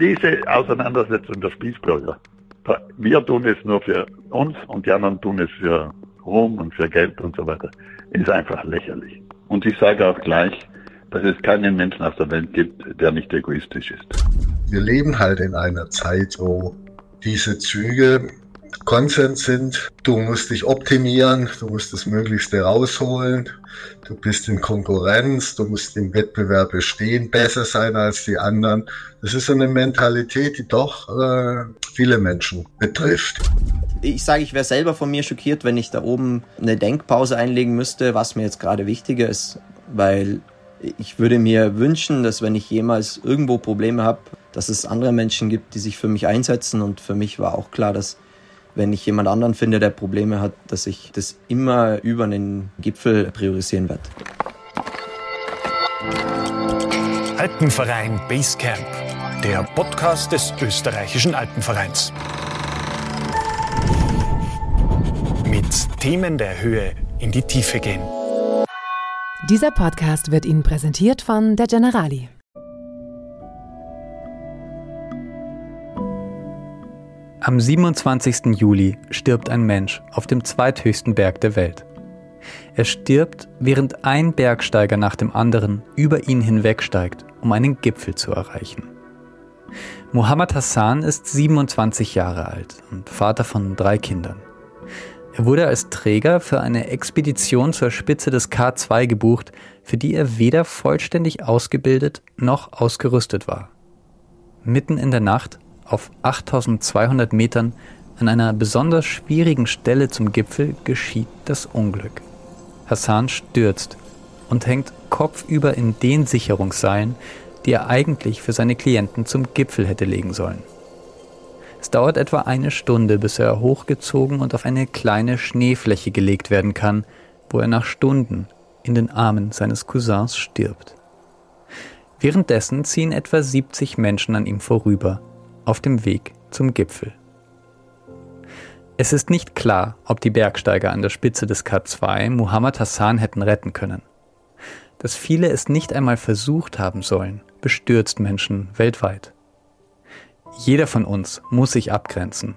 diese Auseinandersetzung der Spießbürger, wir tun es nur für uns und die anderen tun es für Ruhm und für Geld und so weiter, ist einfach lächerlich. Und ich sage auch gleich, dass es keinen Menschen auf der Welt gibt, der nicht egoistisch ist. Wir leben halt in einer Zeit, wo diese Züge Konsens sind. Du musst dich optimieren, du musst das Möglichste rausholen, du bist in Konkurrenz, du musst im Wettbewerb bestehen, besser sein als die anderen. Das ist eine Mentalität, die doch äh, viele Menschen betrifft. Ich sage, ich wäre selber von mir schockiert, wenn ich da oben eine Denkpause einlegen müsste, was mir jetzt gerade wichtiger ist, weil ich würde mir wünschen, dass wenn ich jemals irgendwo Probleme habe, dass es andere Menschen gibt, die sich für mich einsetzen. Und für mich war auch klar, dass wenn ich jemand anderen finde, der Probleme hat, dass ich das immer über einen Gipfel priorisieren werde. Alpenverein Basecamp, der Podcast des österreichischen Alpenvereins. Mit Themen der Höhe in die Tiefe gehen. Dieser Podcast wird Ihnen präsentiert von der Generali. Am 27. Juli stirbt ein Mensch auf dem zweithöchsten Berg der Welt. Er stirbt, während ein Bergsteiger nach dem anderen über ihn hinwegsteigt, um einen Gipfel zu erreichen. Mohammed Hassan ist 27 Jahre alt und Vater von drei Kindern. Er wurde als Träger für eine Expedition zur Spitze des K2 gebucht, für die er weder vollständig ausgebildet noch ausgerüstet war. Mitten in der Nacht auf 8200 Metern an einer besonders schwierigen Stelle zum Gipfel geschieht das Unglück. Hassan stürzt und hängt kopfüber in den Sicherungsseilen, die er eigentlich für seine Klienten zum Gipfel hätte legen sollen. Es dauert etwa eine Stunde, bis er hochgezogen und auf eine kleine Schneefläche gelegt werden kann, wo er nach Stunden in den Armen seines Cousins stirbt. Währenddessen ziehen etwa 70 Menschen an ihm vorüber, auf dem Weg zum Gipfel. Es ist nicht klar, ob die Bergsteiger an der Spitze des K2 Muhammad Hassan hätten retten können. Dass viele es nicht einmal versucht haben sollen, bestürzt Menschen weltweit. Jeder von uns muss sich abgrenzen.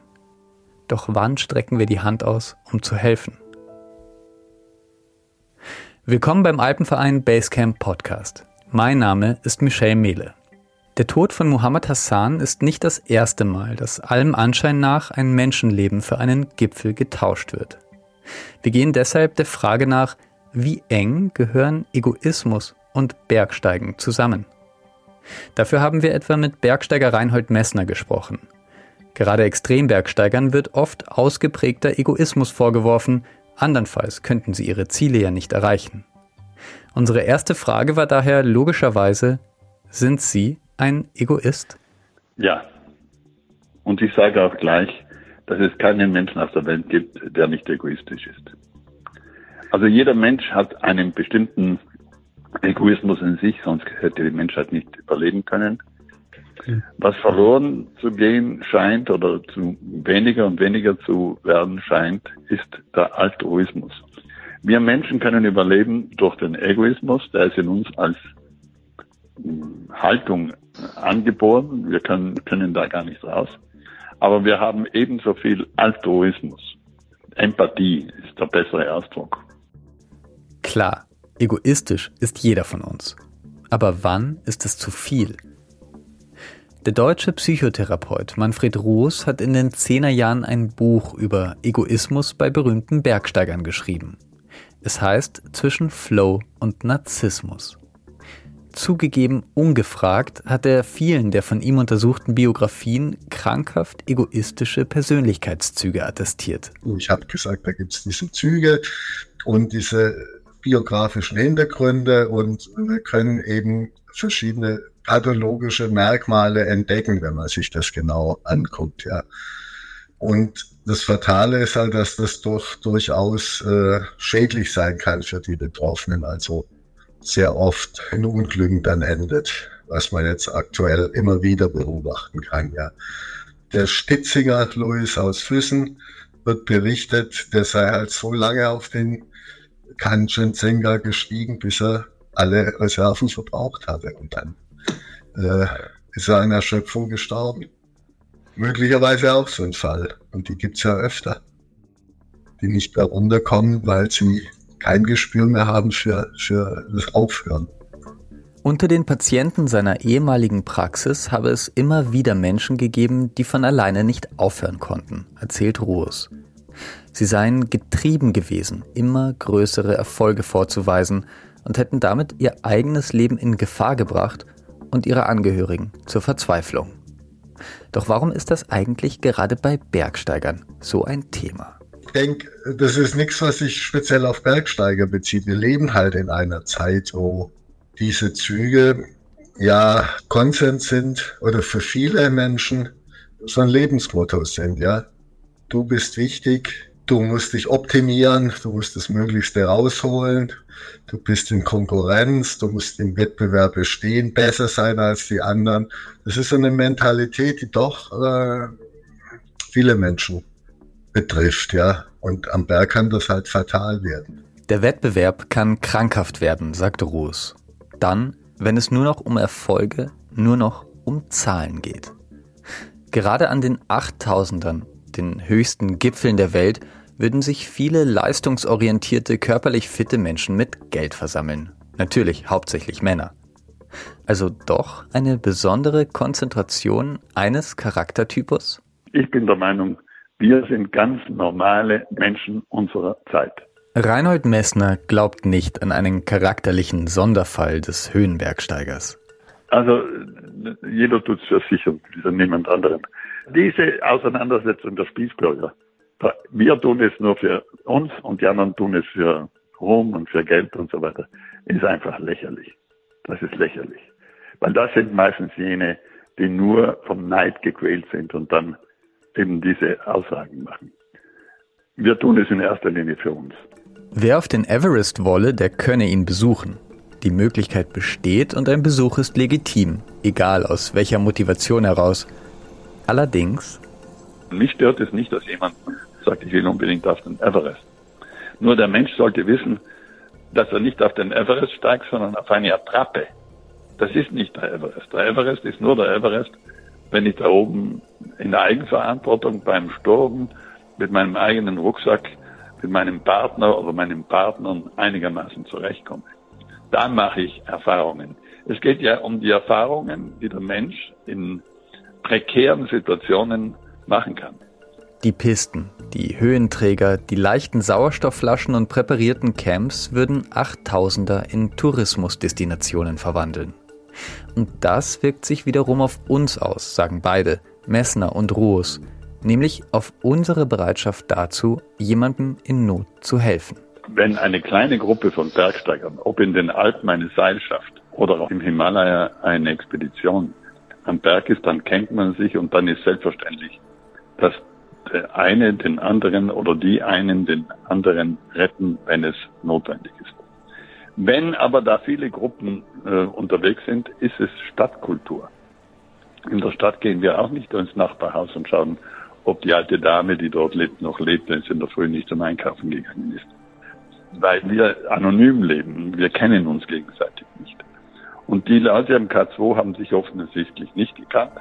Doch wann strecken wir die Hand aus, um zu helfen? Willkommen beim Alpenverein Basecamp Podcast. Mein Name ist Michel Mehle. Der Tod von Muhammad Hassan ist nicht das erste Mal, dass allem Anschein nach ein Menschenleben für einen Gipfel getauscht wird. Wir gehen deshalb der Frage nach, wie eng gehören Egoismus und Bergsteigen zusammen? Dafür haben wir etwa mit Bergsteiger Reinhold Messner gesprochen. Gerade Extrembergsteigern wird oft ausgeprägter Egoismus vorgeworfen, andernfalls könnten sie ihre Ziele ja nicht erreichen. Unsere erste Frage war daher logischerweise, sind Sie ein Egoist? Ja. Und ich sage auch gleich, dass es keinen Menschen auf der Welt gibt, der nicht egoistisch ist. Also jeder Mensch hat einen bestimmten Egoismus in sich, sonst hätte die Menschheit nicht überleben können. Was verloren zu gehen scheint oder zu weniger und weniger zu werden scheint, ist der Altruismus. Wir Menschen können überleben durch den Egoismus, der ist in uns als Haltung angeboren. Wir können, können da gar nicht raus. Aber wir haben ebenso viel Altruismus. Empathie ist der bessere Ausdruck. Klar, egoistisch ist jeder von uns. Aber wann ist es zu viel? Der deutsche Psychotherapeut Manfred Roos hat in den Zehnerjahren ein Buch über Egoismus bei berühmten Bergsteigern geschrieben. Es heißt Zwischen Flow und Narzissmus. Zugegeben ungefragt hat er vielen der von ihm untersuchten Biografien krankhaft egoistische Persönlichkeitszüge attestiert. Ich habe gesagt, da gibt es diese Züge und diese biografischen Hintergründe und wir können eben verschiedene pathologische Merkmale entdecken, wenn man sich das genau anguckt, ja. Und das Fatale ist halt, dass das doch durchaus äh, schädlich sein kann für die Betroffenen. Also sehr oft in Unglücken dann endet, was man jetzt aktuell immer wieder beobachten kann. Ja. Der Stitzinger Louis aus Füssen wird berichtet, der sei halt so lange auf den Kanchenjunga gestiegen, bis er alle Reserven verbraucht hatte. Und dann äh, ist er an Erschöpfung gestorben. Möglicherweise auch so ein Fall. Und die gibt's ja öfter. Die nicht mehr runterkommen, weil sie kein Gespür mehr haben für, für das Aufhören. Unter den Patienten seiner ehemaligen Praxis habe es immer wieder Menschen gegeben, die von alleine nicht aufhören konnten, erzählt Ruhes. Sie seien getrieben gewesen, immer größere Erfolge vorzuweisen und hätten damit ihr eigenes Leben in Gefahr gebracht und ihre Angehörigen zur Verzweiflung. Doch warum ist das eigentlich gerade bei Bergsteigern so ein Thema? Denke, das ist nichts, was sich speziell auf Bergsteiger bezieht. Wir leben halt in einer Zeit, wo diese Züge ja Konsens sind oder für viele Menschen so ein Lebensmotto sind, ja. Du bist wichtig, Du musst dich optimieren, du musst das Möglichste rausholen, du bist in Konkurrenz, du musst im Wettbewerb bestehen, besser sein als die anderen. Das ist so eine Mentalität, die doch äh, viele Menschen betrifft, ja. Und am Berg kann das halt fatal werden. Der Wettbewerb kann krankhaft werden, sagte Ruhes. Dann, wenn es nur noch um Erfolge, nur noch um Zahlen geht. Gerade an den Achttausendern, den höchsten Gipfeln der Welt, würden sich viele leistungsorientierte, körperlich fitte Menschen mit Geld versammeln. Natürlich hauptsächlich Männer. Also doch eine besondere Konzentration eines Charaktertypus? Ich bin der Meinung, wir sind ganz normale Menschen unserer Zeit. Reinhold Messner glaubt nicht an einen charakterlichen Sonderfall des Höhenbergsteigers. Also jeder tut es für sich und niemand anderen. Diese Auseinandersetzung der Spießbürger, wir tun es nur für uns und die anderen tun es für Ruhm und für Geld und so weiter, ist einfach lächerlich. Das ist lächerlich. Weil das sind meistens jene, die nur vom Neid gequält sind und dann eben diese Aussagen machen. Wir tun es in erster Linie für uns. Wer auf den Everest wolle, der könne ihn besuchen. Die Möglichkeit besteht und ein Besuch ist legitim, egal aus welcher Motivation heraus. Allerdings. Mich stört es nicht, dass jemand sagt, ich will unbedingt auf den Everest. Nur der Mensch sollte wissen, dass er nicht auf den Everest steigt, sondern auf eine Attrappe. Das ist nicht der Everest. Der Everest ist nur der Everest, wenn ich da oben in der Eigenverantwortung beim Sturm mit meinem eigenen Rucksack, mit meinem Partner oder meinen Partnern einigermaßen zurechtkomme. Da mache ich Erfahrungen. Es geht ja um die Erfahrungen, die der Mensch in prekären Situationen machen kann. Die Pisten, die Höhenträger, die leichten Sauerstoffflaschen und präparierten Camps würden Achttausender in Tourismusdestinationen verwandeln. Und das wirkt sich wiederum auf uns aus, sagen beide, Messner und Ruhes, nämlich auf unsere Bereitschaft dazu, jemandem in Not zu helfen. Wenn eine kleine Gruppe von Bergsteigern, ob in den Alpen eine Seilschaft oder auch im Himalaya eine Expedition am Berg ist, dann kennt man sich und dann ist selbstverständlich, dass der eine den anderen oder die einen den anderen retten, wenn es notwendig ist. Wenn aber da viele Gruppen äh, unterwegs sind, ist es Stadtkultur. In der Stadt gehen wir auch nicht ins Nachbarhaus und schauen, ob die alte Dame, die dort lebt, noch lebt, wenn sie in der Früh nicht zum Einkaufen gegangen ist. Weil wir anonym leben, wir kennen uns gegenseitig nicht. Und die Leute am K2 haben sich offensichtlich nicht gekannt.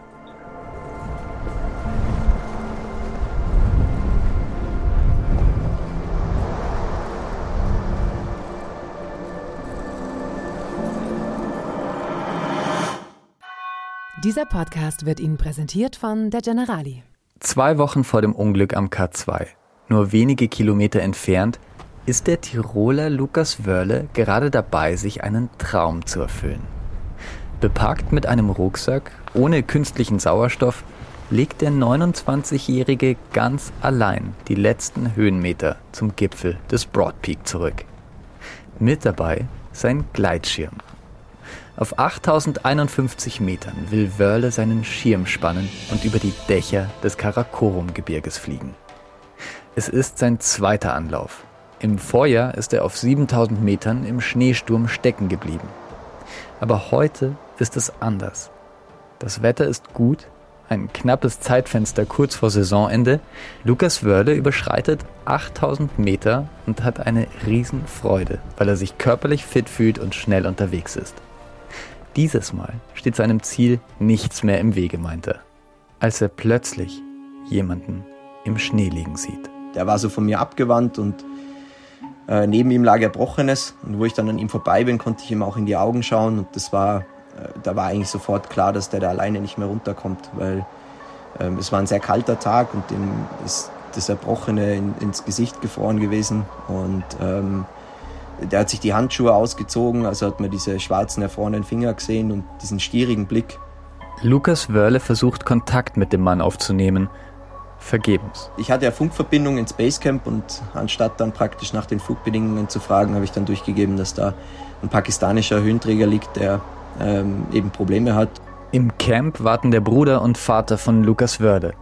Dieser Podcast wird Ihnen präsentiert von der Generali. Zwei Wochen vor dem Unglück am K2, nur wenige Kilometer entfernt, ist der Tiroler Lukas Wörle gerade dabei, sich einen Traum zu erfüllen. Bepackt mit einem Rucksack, ohne künstlichen Sauerstoff, legt der 29-Jährige ganz allein die letzten Höhenmeter zum Gipfel des Broad Peak zurück. Mit dabei sein Gleitschirm. Auf 8051 Metern will Wörle seinen Schirm spannen und über die Dächer des Karakorum-Gebirges fliegen. Es ist sein zweiter Anlauf. Im Vorjahr ist er auf 7000 Metern im Schneesturm stecken geblieben. Aber heute ist es anders. Das Wetter ist gut, ein knappes Zeitfenster kurz vor Saisonende. Lukas Wörle überschreitet 8000 Meter und hat eine Riesenfreude, weil er sich körperlich fit fühlt und schnell unterwegs ist. Dieses Mal steht seinem Ziel nichts mehr im Wege, meint er, als er plötzlich jemanden im Schnee liegen sieht. Der war so von mir abgewandt und äh, neben ihm lag Erbrochenes. Und wo ich dann an ihm vorbei bin, konnte ich ihm auch in die Augen schauen. Und das war, äh, da war eigentlich sofort klar, dass der da alleine nicht mehr runterkommt, weil ähm, es war ein sehr kalter Tag und dem ist das Erbrochene in, ins Gesicht gefroren gewesen. Und ähm, der hat sich die Handschuhe ausgezogen, also hat man diese schwarzen erfrorenen Finger gesehen und diesen stierigen Blick. Lukas Wörle versucht Kontakt mit dem Mann aufzunehmen. Vergebens. Ich hatte ja Funkverbindung ins Basecamp und anstatt dann praktisch nach den Flugbedingungen zu fragen, habe ich dann durchgegeben, dass da ein pakistanischer Höhenträger liegt, der ähm, eben Probleme hat. Im Camp warten der Bruder und Vater von Lukas Wörde.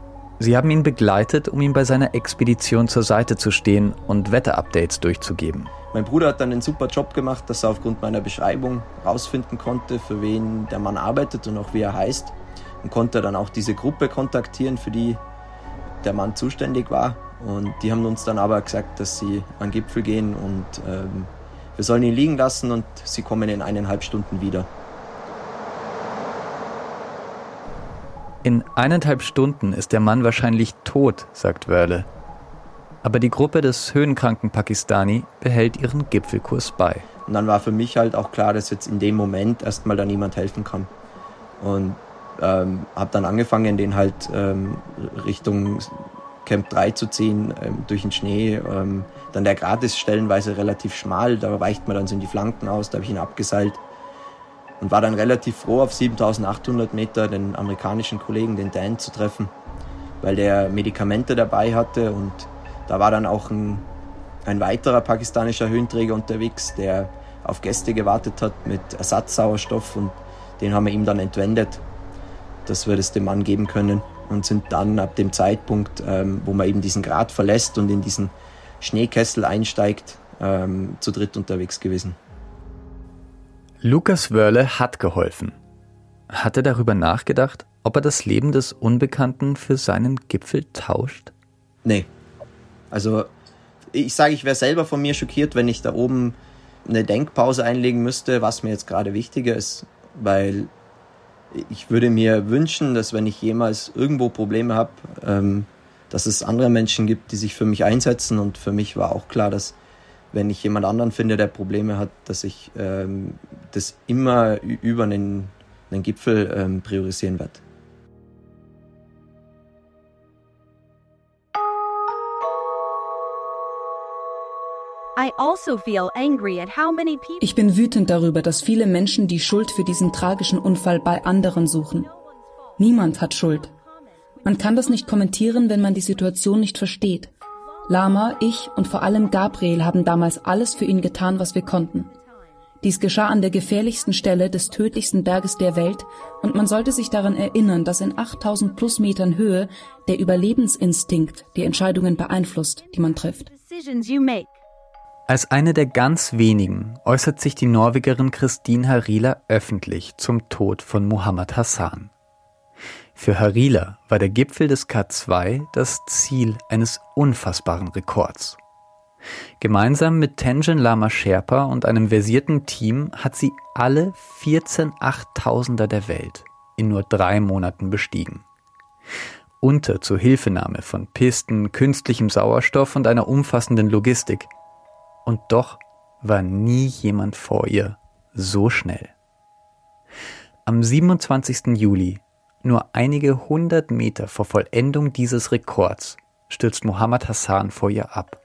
Sie haben ihn begleitet, um ihm bei seiner Expedition zur Seite zu stehen und Wetterupdates durchzugeben. Mein Bruder hat dann einen super Job gemacht, dass er aufgrund meiner Beschreibung herausfinden konnte, für wen der Mann arbeitet und auch wie er heißt. Und konnte dann auch diese Gruppe kontaktieren, für die der Mann zuständig war. Und die haben uns dann aber gesagt, dass sie an den Gipfel gehen und ähm, wir sollen ihn liegen lassen und sie kommen in eineinhalb Stunden wieder. In eineinhalb Stunden ist der Mann wahrscheinlich tot, sagt Wörle. Aber die Gruppe des höhenkranken Pakistani behält ihren Gipfelkurs bei. Und dann war für mich halt auch klar, dass jetzt in dem Moment erstmal da niemand helfen kann. Und ähm, habe dann angefangen, den halt ähm, Richtung Camp 3 zu ziehen, ähm, durch den Schnee. Ähm, dann der Grat ist stellenweise relativ schmal, da weicht man dann so in die Flanken aus, da habe ich ihn abgeseilt und war dann relativ froh, auf 7800 Meter den amerikanischen Kollegen, den Dan, zu treffen, weil der Medikamente dabei hatte. Und da war dann auch ein, ein weiterer pakistanischer Höhenträger unterwegs, der auf Gäste gewartet hat mit Ersatzsauerstoff. Und den haben wir ihm dann entwendet, dass wir das dem Mann geben können. Und sind dann ab dem Zeitpunkt, ähm, wo man eben diesen Grat verlässt und in diesen Schneekessel einsteigt, ähm, zu dritt unterwegs gewesen. Lukas Wörle hat geholfen. Hat er darüber nachgedacht, ob er das Leben des Unbekannten für seinen Gipfel tauscht? Nee. Also ich sage, ich wäre selber von mir schockiert, wenn ich da oben eine Denkpause einlegen müsste, was mir jetzt gerade wichtiger ist, weil ich würde mir wünschen, dass wenn ich jemals irgendwo Probleme habe, ähm, dass es andere Menschen gibt, die sich für mich einsetzen. Und für mich war auch klar, dass wenn ich jemand anderen finde, der Probleme hat, dass ich ähm, das immer über einen, einen Gipfel ähm, priorisieren werde. Also ich bin wütend darüber, dass viele Menschen die Schuld für diesen tragischen Unfall bei anderen suchen. Niemand hat Schuld. Man kann das nicht kommentieren, wenn man die Situation nicht versteht. Lama, ich und vor allem Gabriel haben damals alles für ihn getan, was wir konnten. Dies geschah an der gefährlichsten Stelle des tödlichsten Berges der Welt und man sollte sich daran erinnern, dass in 8000 plus Metern Höhe der Überlebensinstinkt die Entscheidungen beeinflusst, die man trifft. Als eine der ganz wenigen äußert sich die Norwegerin Christine Harila öffentlich zum Tod von Muhammad Hassan. Für Harila war der Gipfel des K2 das Ziel eines unfassbaren Rekords. Gemeinsam mit Tenjin Lama Sherpa und einem versierten Team hat sie alle 14 Achttausender der Welt in nur drei Monaten bestiegen. Unter zur Hilfenahme von Pisten, künstlichem Sauerstoff und einer umfassenden Logistik und doch war nie jemand vor ihr so schnell. Am 27. Juli, nur einige hundert Meter vor Vollendung dieses Rekords, stürzt Mohammed Hassan vor ihr ab.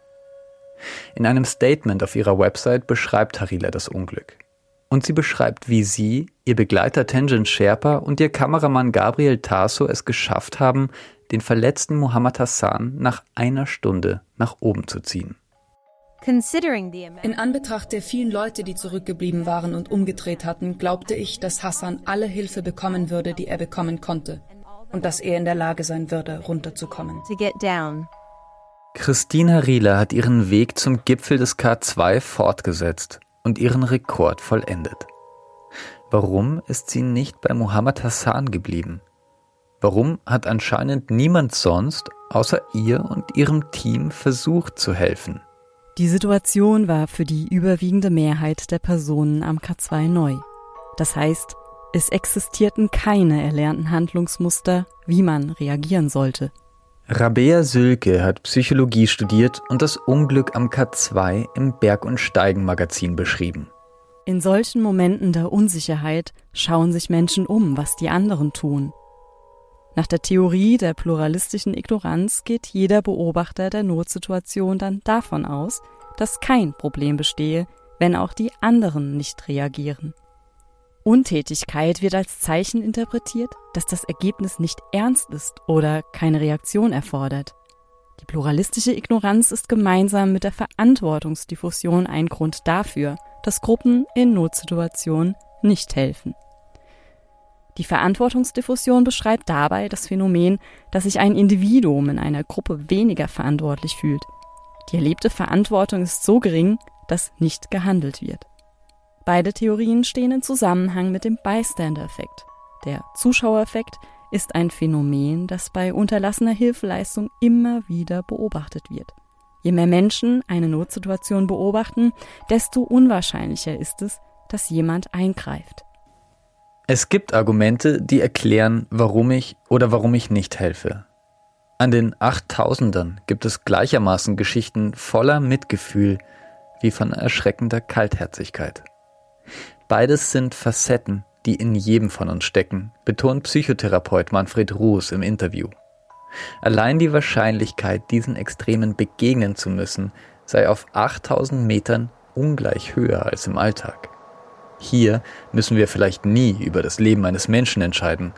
In einem Statement auf ihrer Website beschreibt Harila das Unglück. Und sie beschreibt, wie sie, ihr Begleiter Tenjin Sherpa und ihr Kameramann Gabriel Tasso es geschafft haben, den verletzten Mohammed Hassan nach einer Stunde nach oben zu ziehen. In Anbetracht der vielen Leute, die zurückgeblieben waren und umgedreht hatten, glaubte ich, dass Hassan alle Hilfe bekommen würde, die er bekommen konnte. Und dass er in der Lage sein würde, runterzukommen. Christina Rieler hat ihren Weg zum Gipfel des K2 fortgesetzt und ihren Rekord vollendet. Warum ist sie nicht bei Muhammad Hassan geblieben? Warum hat anscheinend niemand sonst außer ihr und ihrem Team versucht zu helfen? Die Situation war für die überwiegende Mehrheit der Personen am K2 neu. Das heißt, Es existierten keine erlernten Handlungsmuster, wie man reagieren sollte. Rabea Sülke hat Psychologie studiert und das Unglück am K2 im Berg- und Steigen-Magazin beschrieben. In solchen Momenten der Unsicherheit schauen sich Menschen um, was die anderen tun. Nach der Theorie der pluralistischen Ignoranz geht jeder Beobachter der Notsituation dann davon aus, dass kein Problem bestehe, wenn auch die anderen nicht reagieren. Untätigkeit wird als Zeichen interpretiert, dass das Ergebnis nicht ernst ist oder keine Reaktion erfordert. Die pluralistische Ignoranz ist gemeinsam mit der Verantwortungsdiffusion ein Grund dafür, dass Gruppen in Notsituationen nicht helfen. Die Verantwortungsdiffusion beschreibt dabei das Phänomen, dass sich ein Individuum in einer Gruppe weniger verantwortlich fühlt. Die erlebte Verantwortung ist so gering, dass nicht gehandelt wird. Beide Theorien stehen in Zusammenhang mit dem Bystander-Effekt. Der Zuschauereffekt ist ein Phänomen, das bei unterlassener Hilfeleistung immer wieder beobachtet wird. Je mehr Menschen eine Notsituation beobachten, desto unwahrscheinlicher ist es, dass jemand eingreift. Es gibt Argumente, die erklären, warum ich oder warum ich nicht helfe. An den Achttausendern gibt es gleichermaßen Geschichten voller Mitgefühl wie von erschreckender Kaltherzigkeit. Beides sind Facetten, die in jedem von uns stecken, betont Psychotherapeut Manfred Ruß im Interview. Allein die Wahrscheinlichkeit, diesen Extremen begegnen zu müssen, sei auf 8000 Metern ungleich höher als im Alltag. Hier müssen wir vielleicht nie über das Leben eines Menschen entscheiden.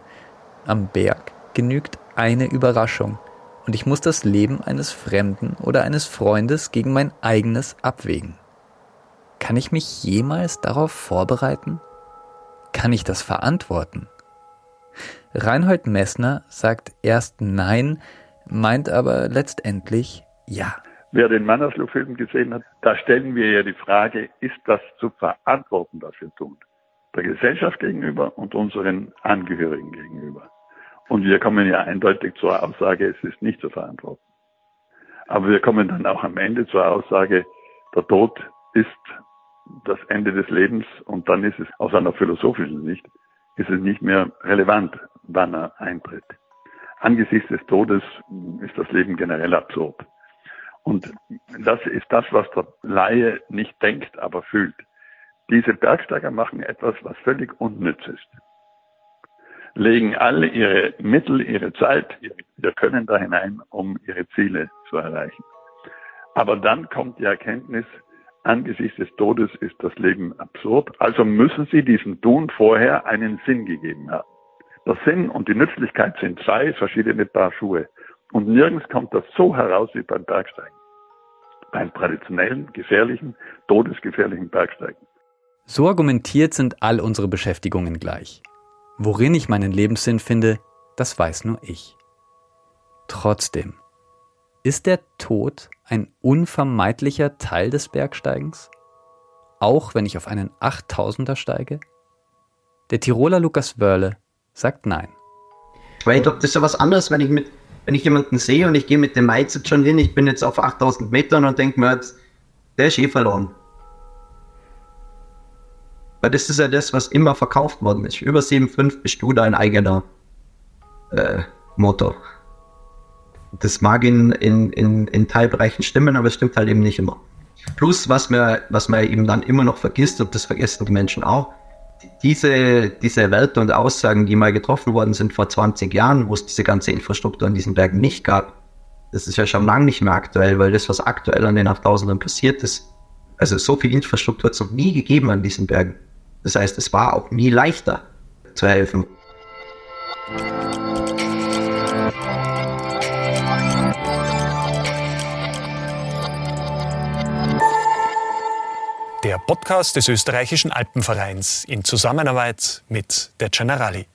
Am Berg genügt eine Überraschung und ich muss das Leben eines Fremden oder eines Freundes gegen mein eigenes abwägen. Kann ich mich jemals darauf vorbereiten? Kann ich das verantworten? Reinhold Messner sagt erst Nein, meint aber letztendlich Ja. Wer den Mannersloh-Film gesehen hat, da stellen wir ja die Frage, ist das zu verantworten, was wir tun? Der Gesellschaft gegenüber und unseren Angehörigen gegenüber. Und wir kommen ja eindeutig zur Aussage, es ist nicht zu verantworten. Aber wir kommen dann auch am Ende zur Aussage, der Tod ist das Ende des Lebens und dann ist es aus einer philosophischen Sicht, ist es nicht mehr relevant, wann er eintritt. Angesichts des Todes ist das Leben generell absurd. Und das ist das, was der Laie nicht denkt, aber fühlt. Diese Bergsteiger machen etwas, was völlig unnütz ist. Legen alle ihre Mittel, ihre Zeit, ihr Können da hinein, um ihre Ziele zu erreichen. Aber dann kommt die Erkenntnis, angesichts des Todes ist das Leben absurd. Also müssen sie diesem Tun vorher einen Sinn gegeben haben. Der Sinn und die Nützlichkeit sind zwei verschiedene Paar Schuhe. Und nirgends kommt das so heraus wie beim Bergsteigen. Beim traditionellen, gefährlichen, todesgefährlichen Bergsteigen. So argumentiert sind all unsere Beschäftigungen gleich. Worin ich meinen Lebenssinn finde, das weiß nur ich. Trotzdem, ist der Tod ein unvermeidlicher Teil des Bergsteigens? Auch wenn ich auf einen 8000er steige? Der Tiroler Lukas Wörle sagt nein. Weil das ist ja was anderes, wenn ich mit, wenn ich jemanden sehe und ich gehe mit dem Mindset schon hin, ich bin jetzt auf 8000 Metern und denke mir jetzt, der ist eh verloren. Weil das ist ja das, was immer verkauft worden ist. Über 7,5 bist du dein eigener äh, Motor. Das mag in, in, in, in Teilbereichen stimmen, aber es stimmt halt eben nicht immer. Plus, was man, was man eben dann immer noch vergisst, und das vergessen die Menschen auch, diese, diese Werte und Aussagen, die mal getroffen worden sind vor 20 Jahren, wo es diese ganze Infrastruktur an diesen Bergen nicht gab, das ist ja schon lange nicht mehr aktuell, weil das, was aktuell an den 8000ern passiert ist, also so viel Infrastruktur hat es noch nie gegeben an diesen Bergen. Das heißt, es war auch nie leichter zu helfen. Der Podcast des österreichischen Alpenvereins in Zusammenarbeit mit der Generali.